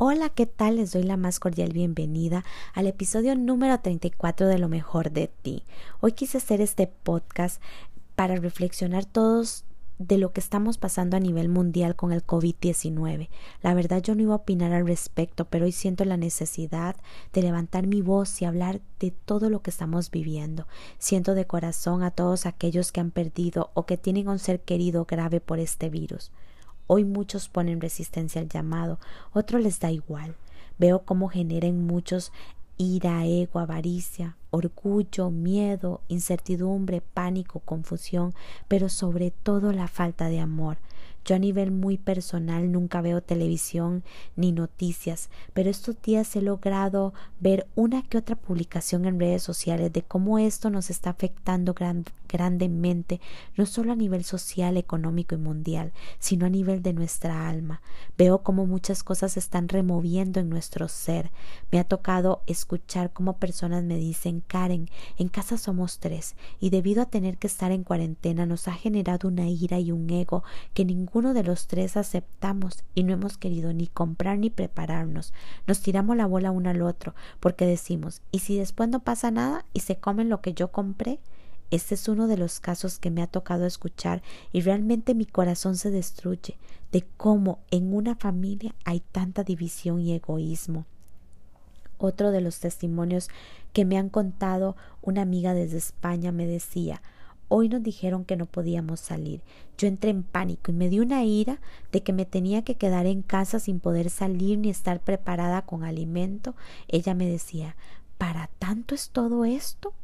Hola, ¿qué tal? Les doy la más cordial bienvenida al episodio número 34 de Lo mejor de ti. Hoy quise hacer este podcast para reflexionar todos de lo que estamos pasando a nivel mundial con el COVID-19. La verdad yo no iba a opinar al respecto, pero hoy siento la necesidad de levantar mi voz y hablar de todo lo que estamos viviendo. Siento de corazón a todos aquellos que han perdido o que tienen un ser querido grave por este virus. Hoy muchos ponen resistencia al llamado, otros les da igual. Veo cómo generan muchos ira, ego, avaricia, orgullo, miedo, incertidumbre, pánico, confusión, pero sobre todo la falta de amor. Yo a nivel muy personal nunca veo televisión ni noticias, pero estos días he logrado ver una que otra publicación en redes sociales de cómo esto nos está afectando grandemente, no solo a nivel social, económico y mundial, sino a nivel de nuestra alma. Veo cómo muchas cosas se están removiendo en nuestro ser. Me ha tocado escuchar cómo personas me dicen, Karen, en casa somos tres, y debido a tener que estar en cuarentena nos ha generado una ira y un ego que ningún uno de los tres aceptamos y no hemos querido ni comprar ni prepararnos. Nos tiramos la bola uno al otro porque decimos, ¿y si después no pasa nada y se comen lo que yo compré? Este es uno de los casos que me ha tocado escuchar y realmente mi corazón se destruye de cómo en una familia hay tanta división y egoísmo. Otro de los testimonios que me han contado una amiga desde España me decía Hoy nos dijeron que no podíamos salir. Yo entré en pánico y me di una ira de que me tenía que quedar en casa sin poder salir ni estar preparada con alimento. Ella me decía, ¿para tanto es todo esto?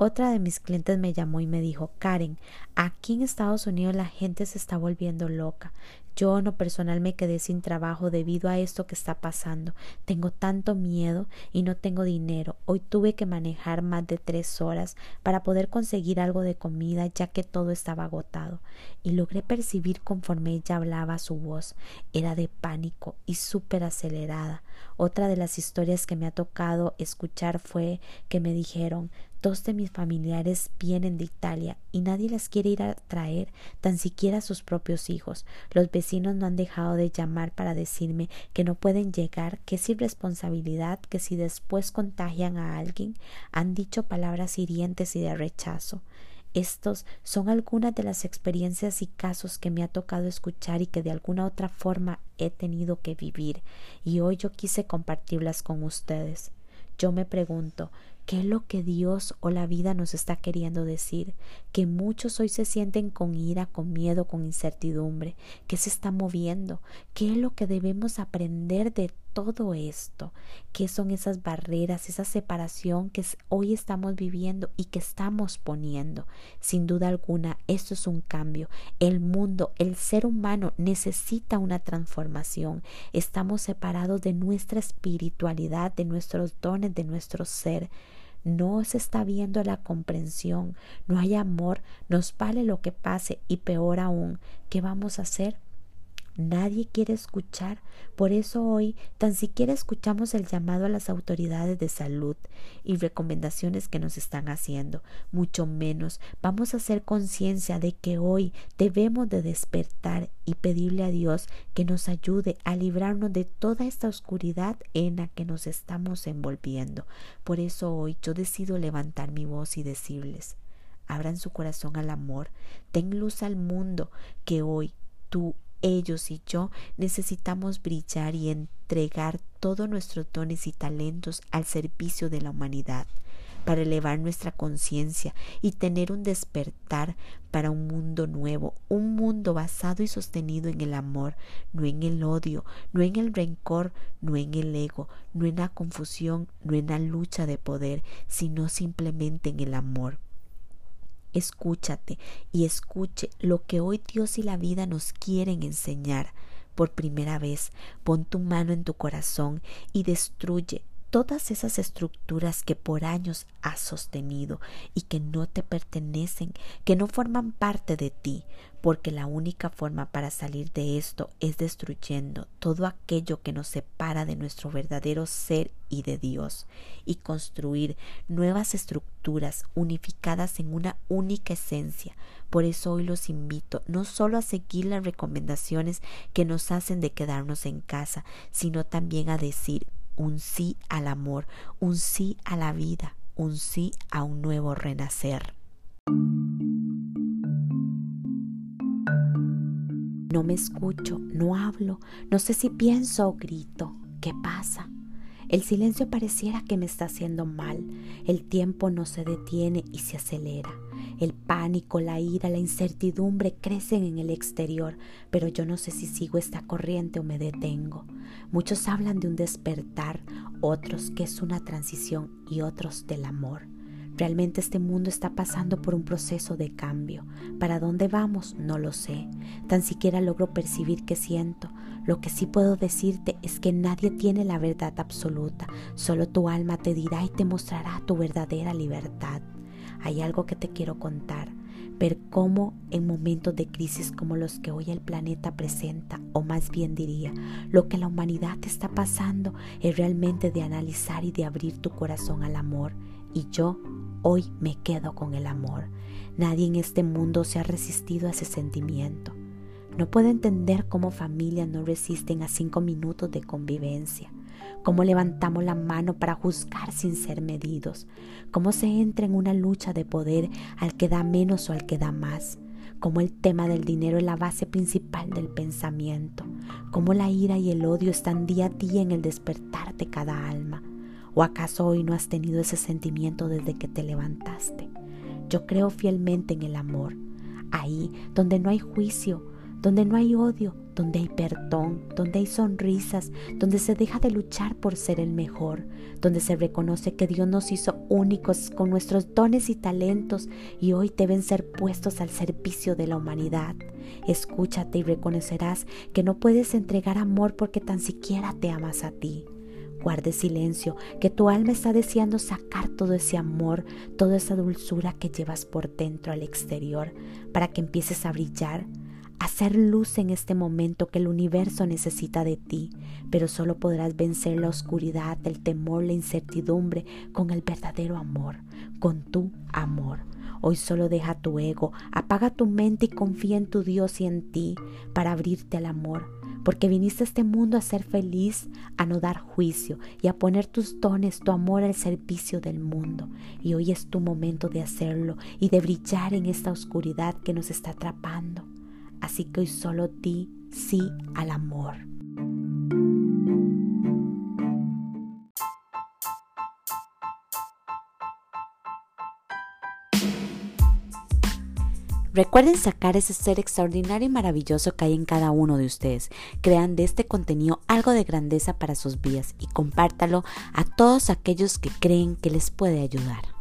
Otra de mis clientes me llamó y me dijo, Karen, aquí en Estados Unidos la gente se está volviendo loca. Yo no personal me quedé sin trabajo debido a esto que está pasando. Tengo tanto miedo y no tengo dinero. Hoy tuve que manejar más de tres horas para poder conseguir algo de comida ya que todo estaba agotado. Y logré percibir conforme ella hablaba su voz. Era de pánico y súper acelerada. Otra de las historias que me ha tocado escuchar fue que me dijeron Dos de mis familiares vienen de Italia y nadie las quiere ir a traer, tan siquiera sus propios hijos. Los vecinos no han dejado de llamar para decirme que no pueden llegar, que es irresponsabilidad, que si después contagian a alguien, han dicho palabras hirientes y de rechazo. Estos son algunas de las experiencias y casos que me ha tocado escuchar y que de alguna otra forma he tenido que vivir, y hoy yo quise compartirlas con ustedes. Yo me pregunto, ¿Qué es lo que Dios o la vida nos está queriendo decir? Que muchos hoy se sienten con ira, con miedo, con incertidumbre. ¿Qué se está moviendo? ¿Qué es lo que debemos aprender de todo esto? ¿Qué son esas barreras, esa separación que hoy estamos viviendo y que estamos poniendo? Sin duda alguna, esto es un cambio. El mundo, el ser humano necesita una transformación. Estamos separados de nuestra espiritualidad, de nuestros dones, de nuestro ser no se está viendo la comprensión, no hay amor, nos vale lo que pase y peor aún, ¿qué vamos a hacer? Nadie quiere escuchar, por eso hoy tan siquiera escuchamos el llamado a las autoridades de salud y recomendaciones que nos están haciendo, mucho menos vamos a hacer conciencia de que hoy debemos de despertar y pedirle a Dios que nos ayude a librarnos de toda esta oscuridad en la que nos estamos envolviendo. Por eso hoy yo decido levantar mi voz y decirles, abran su corazón al amor, den luz al mundo que hoy tú ellos y yo necesitamos brillar y entregar todos nuestros dones y talentos al servicio de la humanidad para elevar nuestra conciencia y tener un despertar para un mundo nuevo, un mundo basado y sostenido en el amor, no en el odio, no en el rencor, no en el ego, no en la confusión, no en la lucha de poder, sino simplemente en el amor. Escúchate y escuche lo que hoy Dios y la vida nos quieren enseñar. Por primera vez, pon tu mano en tu corazón y destruye todas esas estructuras que por años has sostenido y que no te pertenecen, que no forman parte de ti, porque la única forma para salir de esto es destruyendo todo aquello que nos separa de nuestro verdadero ser y de Dios, y construir nuevas estructuras unificadas en una única esencia. Por eso hoy los invito no solo a seguir las recomendaciones que nos hacen de quedarnos en casa, sino también a decir un sí al amor, un sí a la vida, un sí a un nuevo renacer. No me escucho, no hablo, no sé si pienso o grito. ¿Qué pasa? El silencio pareciera que me está haciendo mal. El tiempo no se detiene y se acelera. El pánico, la ira, la incertidumbre crecen en el exterior, pero yo no sé si sigo esta corriente o me detengo. Muchos hablan de un despertar, otros que es una transición y otros del amor. Realmente este mundo está pasando por un proceso de cambio. ¿Para dónde vamos? No lo sé. Tan siquiera logro percibir qué siento. Lo que sí puedo decirte es que nadie tiene la verdad absoluta. Solo tu alma te dirá y te mostrará tu verdadera libertad. Hay algo que te quiero contar. Ver cómo en momentos de crisis como los que hoy el planeta presenta, o más bien diría, lo que la humanidad está pasando es realmente de analizar y de abrir tu corazón al amor. Y yo Hoy me quedo con el amor. Nadie en este mundo se ha resistido a ese sentimiento. No puedo entender cómo familias no resisten a cinco minutos de convivencia, cómo levantamos la mano para juzgar sin ser medidos, cómo se entra en una lucha de poder al que da menos o al que da más, cómo el tema del dinero es la base principal del pensamiento, cómo la ira y el odio están día a día en el despertar de cada alma, ¿O acaso hoy no has tenido ese sentimiento desde que te levantaste? Yo creo fielmente en el amor, ahí donde no hay juicio, donde no hay odio, donde hay perdón, donde hay sonrisas, donde se deja de luchar por ser el mejor, donde se reconoce que Dios nos hizo únicos con nuestros dones y talentos y hoy deben ser puestos al servicio de la humanidad. Escúchate y reconocerás que no puedes entregar amor porque tan siquiera te amas a ti. Guarde silencio, que tu alma está deseando sacar todo ese amor, toda esa dulzura que llevas por dentro al exterior, para que empieces a brillar, hacer luz en este momento que el universo necesita de ti, pero solo podrás vencer la oscuridad, el temor, la incertidumbre con el verdadero amor, con tu amor. Hoy solo deja tu ego, apaga tu mente y confía en tu Dios y en ti para abrirte al amor porque viniste a este mundo a ser feliz, a no dar juicio y a poner tus dones, tu amor al servicio del mundo. Y hoy es tu momento de hacerlo y de brillar en esta oscuridad que nos está atrapando. Así que hoy solo di sí al amor. Recuerden sacar ese ser extraordinario y maravilloso que hay en cada uno de ustedes. Crean de este contenido algo de grandeza para sus vidas y compártalo a todos aquellos que creen que les puede ayudar.